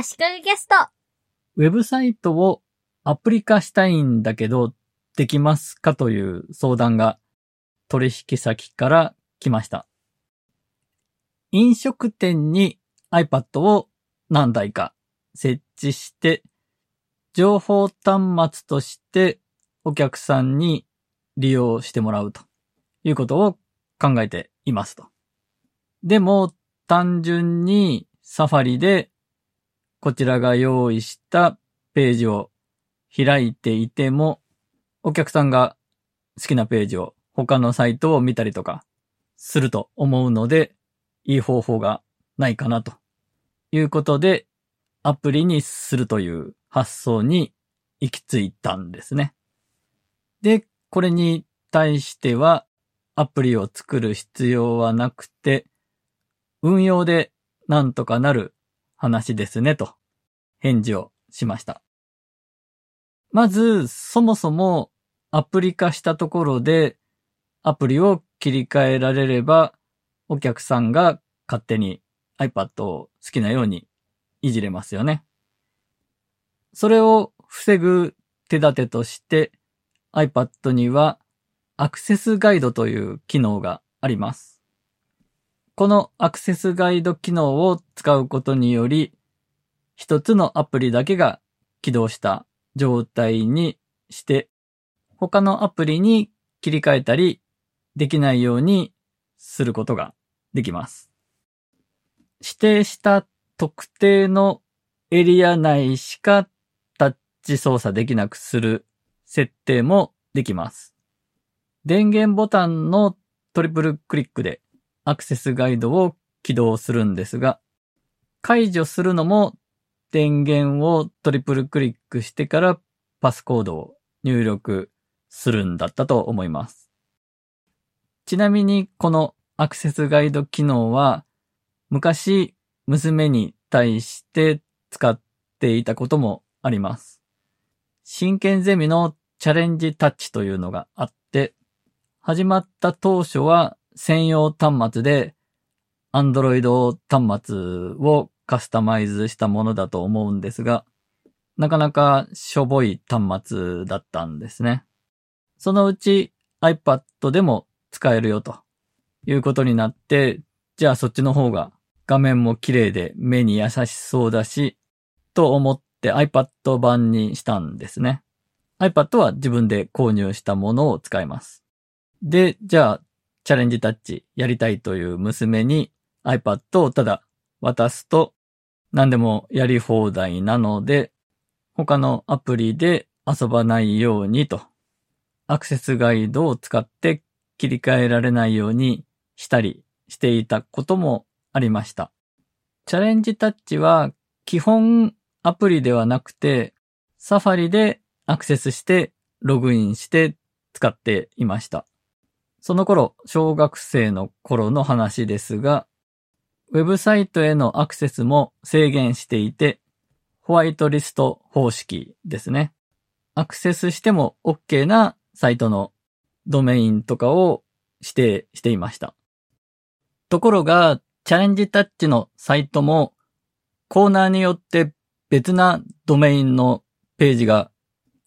足利ゲスト。ウェブサイトをアプリ化したいんだけど、できますか？という相談が取引先から来ました。飲食店に iPad を何台か設置して、情報端末としてお客さんに利用してもらうということを考えていますと。でも単純にサファリでこちらが用意したページを開いていても、お客さんが好きなページを他のサイトを見たりとかすると思うので、いい方法がないかなということで、アプリにするという発想に行き着いたんですね。で、これに対してはアプリを作る必要はなくて、運用でなんとかなる話ですねと返事をしました。まず、そもそもアプリ化したところでアプリを切り替えられればお客さんが勝手に iPad を好きなようにいじれますよね。それを防ぐ手立てとして iPad にはアクセスガイドという機能があります。このアクセスガイド機能を使うことにより一つのアプリだけが起動した状態にして他のアプリに切り替えたりできないようにすることができます。指定した特定のエリア内しかタッチ操作できなくする設定もできます。電源ボタンのトリプルクリックでアクセスガイドを起動するんですが、解除するのも電源をトリプルクリックしてからパスコードを入力するんだったと思います。ちなみにこのアクセスガイド機能は昔娘に対して使っていたこともあります。真剣ゼミのチャレンジタッチというのがあって、始まった当初は専用端末で Android 端末をカスタマイズしたものだと思うんですが、なかなかしょぼい端末だったんですね。そのうち iPad でも使えるよということになって、じゃあそっちの方が画面も綺麗で目に優しそうだし、と思って iPad 版にしたんですね。iPad は自分で購入したものを使います。で、じゃあチャレンジタッチやりたいという娘に iPad をただ渡すと何でもやり放題なので、他のアプリで遊ばないようにと、アクセスガイドを使って切り替えられないようにしたりしていたこともありました。チャレンジタッチは基本アプリではなくて、サファリでアクセスしてログインして使っていました。その頃、小学生の頃の話ですが、ウェブサイトへのアクセスも制限していて、ホワイトリスト方式ですね。アクセスしても OK なサイトのドメインとかを指定していました。ところが、チャレンジタッチのサイトもコーナーによって別なドメインのページが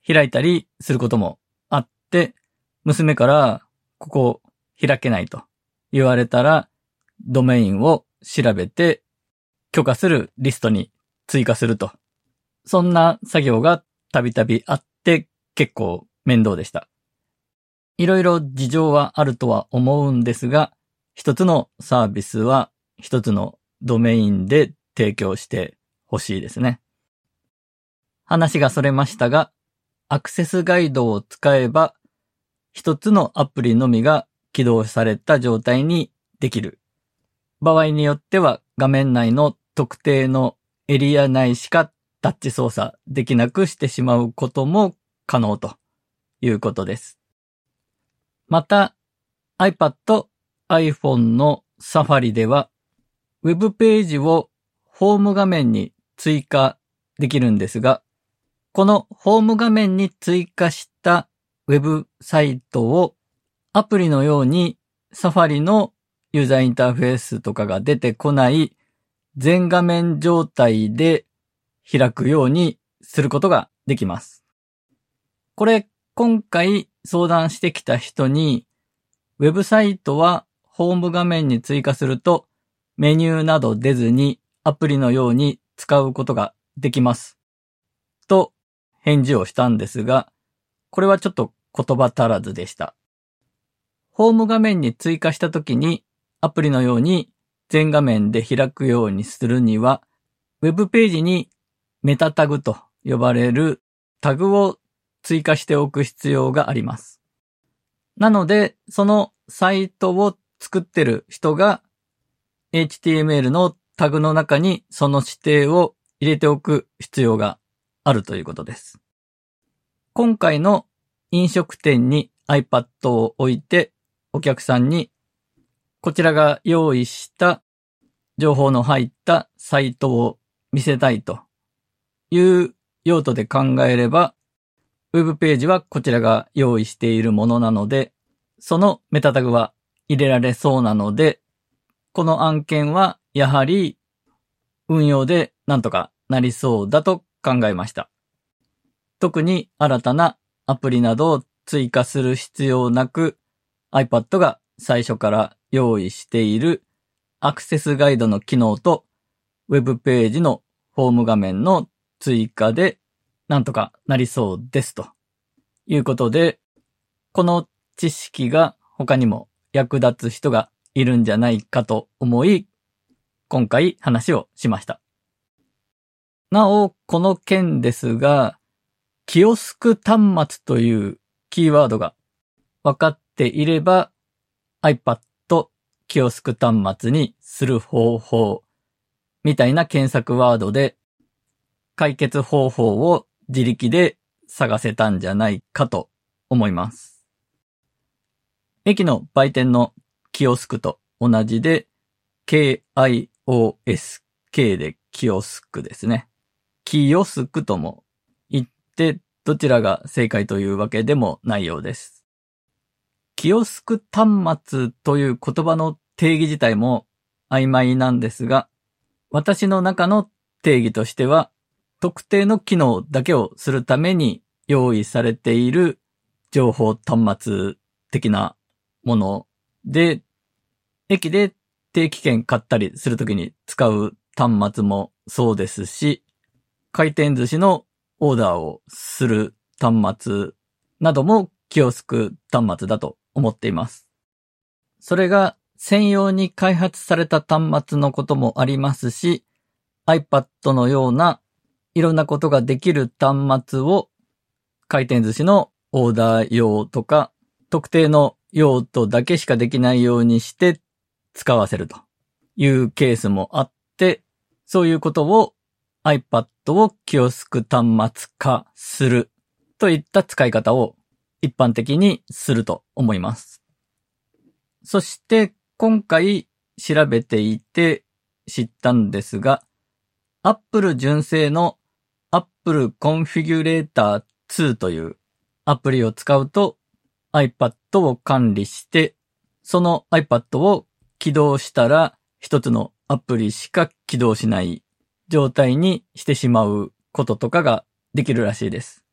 開いたりすることもあって、娘からここ開けないと言われたら、ドメインを調べて許可するリストに追加すると。そんな作業がたびたびあって結構面倒でした。いろいろ事情はあるとは思うんですが、一つのサービスは一つのドメインで提供してほしいですね。話がそれましたが、アクセスガイドを使えば、一つのアプリのみが起動された状態にできる。場合によっては画面内の特定のエリア内しかタッチ操作できなくしてしまうことも可能ということです。また iPad、iPhone の Safari ではウェブページをホーム画面に追加できるんですが、このホーム画面に追加したウェブサイトをアプリのように Safari のユーザーインターフェースとかが出てこない全画面状態で開くようにすることができます。これ、今回相談してきた人に、ウェブサイトはホーム画面に追加するとメニューなど出ずにアプリのように使うことができます。と返事をしたんですが、これはちょっと言葉足らずでした。ホーム画面に追加したときにアプリのように全画面で開くようにするには、ウェブページにメタタグと呼ばれるタグを追加しておく必要があります。なので、そのサイトを作ってる人が HTML のタグの中にその指定を入れておく必要があるということです。今回の飲食店に iPad を置いてお客さんにこちらが用意した情報の入ったサイトを見せたいという用途で考えれば、ウェブページはこちらが用意しているものなので、そのメタタグは入れられそうなので、この案件はやはり運用でなんとかなりそうだと考えました。特に新たなアプリなどを追加する必要なく iPad が最初から用意しているアクセスガイドの機能と Web ページのホーム画面の追加でなんとかなりそうですということで、この知識が他にも役立つ人がいるんじゃないかと思い、今回話をしました。なお、この件ですが、キオスク端末というキーワードが分かっていれば iPad キオスク端末にする方法みたいな検索ワードで解決方法を自力で探せたんじゃないかと思います。駅の売店のキオスクと同じで、K-I-O-S-K でキオスクですね。キオスクともって、どちらが正解というわけでもないようです。キオスク端末という言葉の定義自体も曖昧なんですが、私の中の定義としては、特定の機能だけをするために用意されている情報端末的なもので、駅で定期券買ったりするときに使う端末もそうですし、回転寿司のオーダーをする端末などもキオスク端末だと思っています。それが専用に開発された端末のこともありますし、iPad のようないろんなことができる端末を回転寿司のオーダー用とか特定の用途だけしかできないようにして使わせるというケースもあって、そういうことを iPad をキオスク端末化するといった使い方を一般的にすると思います。そして今回調べていて知ったんですが、Apple 純正の Apple Configurator 2というアプリを使うと iPad を管理して、その iPad を起動したら一つのアプリしか起動しない状態にしてしまうこととかができるらしいです。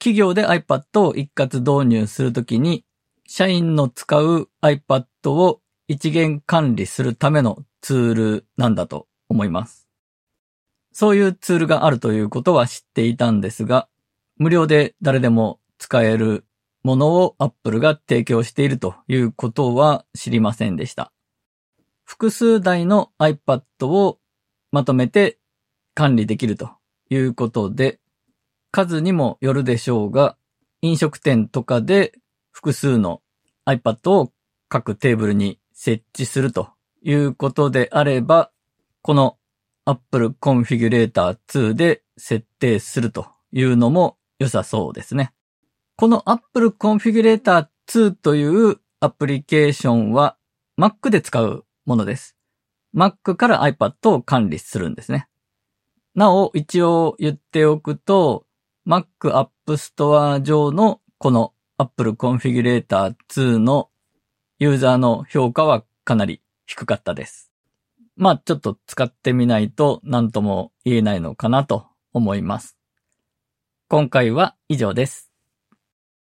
企業で iPad を一括導入するときに、社員の使う iPad を一元管理するためのツールなんだと思います。そういうツールがあるということは知っていたんですが、無料で誰でも使えるものを Apple が提供しているということは知りませんでした。複数台の iPad をまとめて管理できるということで、数にもよるでしょうが、飲食店とかで複数の iPad を各テーブルに設置するということであれば、この Apple Configurator 2で設定するというのも良さそうですね。この Apple Configurator 2というアプリケーションは Mac で使うものです。Mac から iPad を管理するんですね。なお、一応言っておくと、Mac App Store 上のこの Apple Configurator 2のユーザーの評価はかなり低かったです。まあちょっと使ってみないと何とも言えないのかなと思います。今回は以上です。